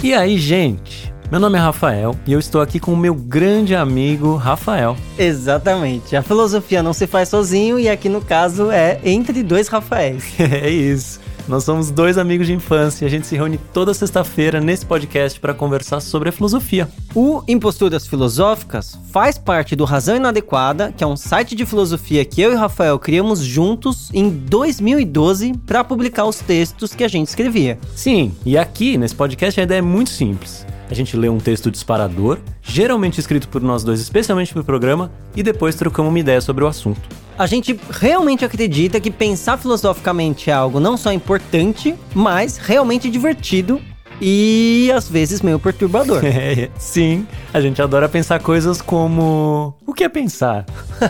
E aí, gente? Meu nome é Rafael e eu estou aqui com o meu grande amigo Rafael. Exatamente. A filosofia não se faz sozinho e aqui no caso é entre dois Rafaéis. é isso. Nós somos dois amigos de infância e a gente se reúne toda sexta-feira nesse podcast para conversar sobre a filosofia. O Imposturas Filosóficas faz parte do Razão Inadequada, que é um site de filosofia que eu e o Rafael criamos juntos em 2012 para publicar os textos que a gente escrevia. Sim, e aqui nesse podcast a ideia é muito simples. A gente lê um texto disparador, geralmente escrito por nós dois, especialmente para o programa, e depois trocamos uma ideia sobre o assunto. A gente realmente acredita que pensar filosoficamente é algo não só importante, mas realmente divertido e às vezes meio perturbador. É, sim, a gente adora pensar coisas como: o que é pensar?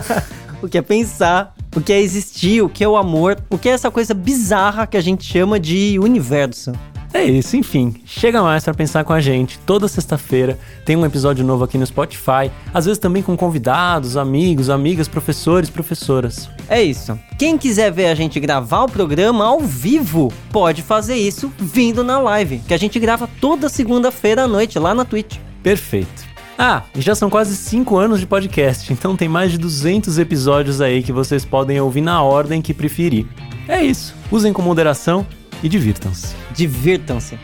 o que é pensar? O que é existir? O que é o amor? O que é essa coisa bizarra que a gente chama de universo? É isso, enfim. Chega mais para pensar com a gente. Toda sexta-feira tem um episódio novo aqui no Spotify. Às vezes também com convidados, amigos, amigas, professores, professoras. É isso. Quem quiser ver a gente gravar o programa ao vivo, pode fazer isso vindo na live, que a gente grava toda segunda-feira à noite lá na Twitch. Perfeito. Ah, já são quase 5 anos de podcast, então tem mais de 200 episódios aí que vocês podem ouvir na ordem que preferir. É isso. Usem com moderação e divirtam-se. Divirtam-se.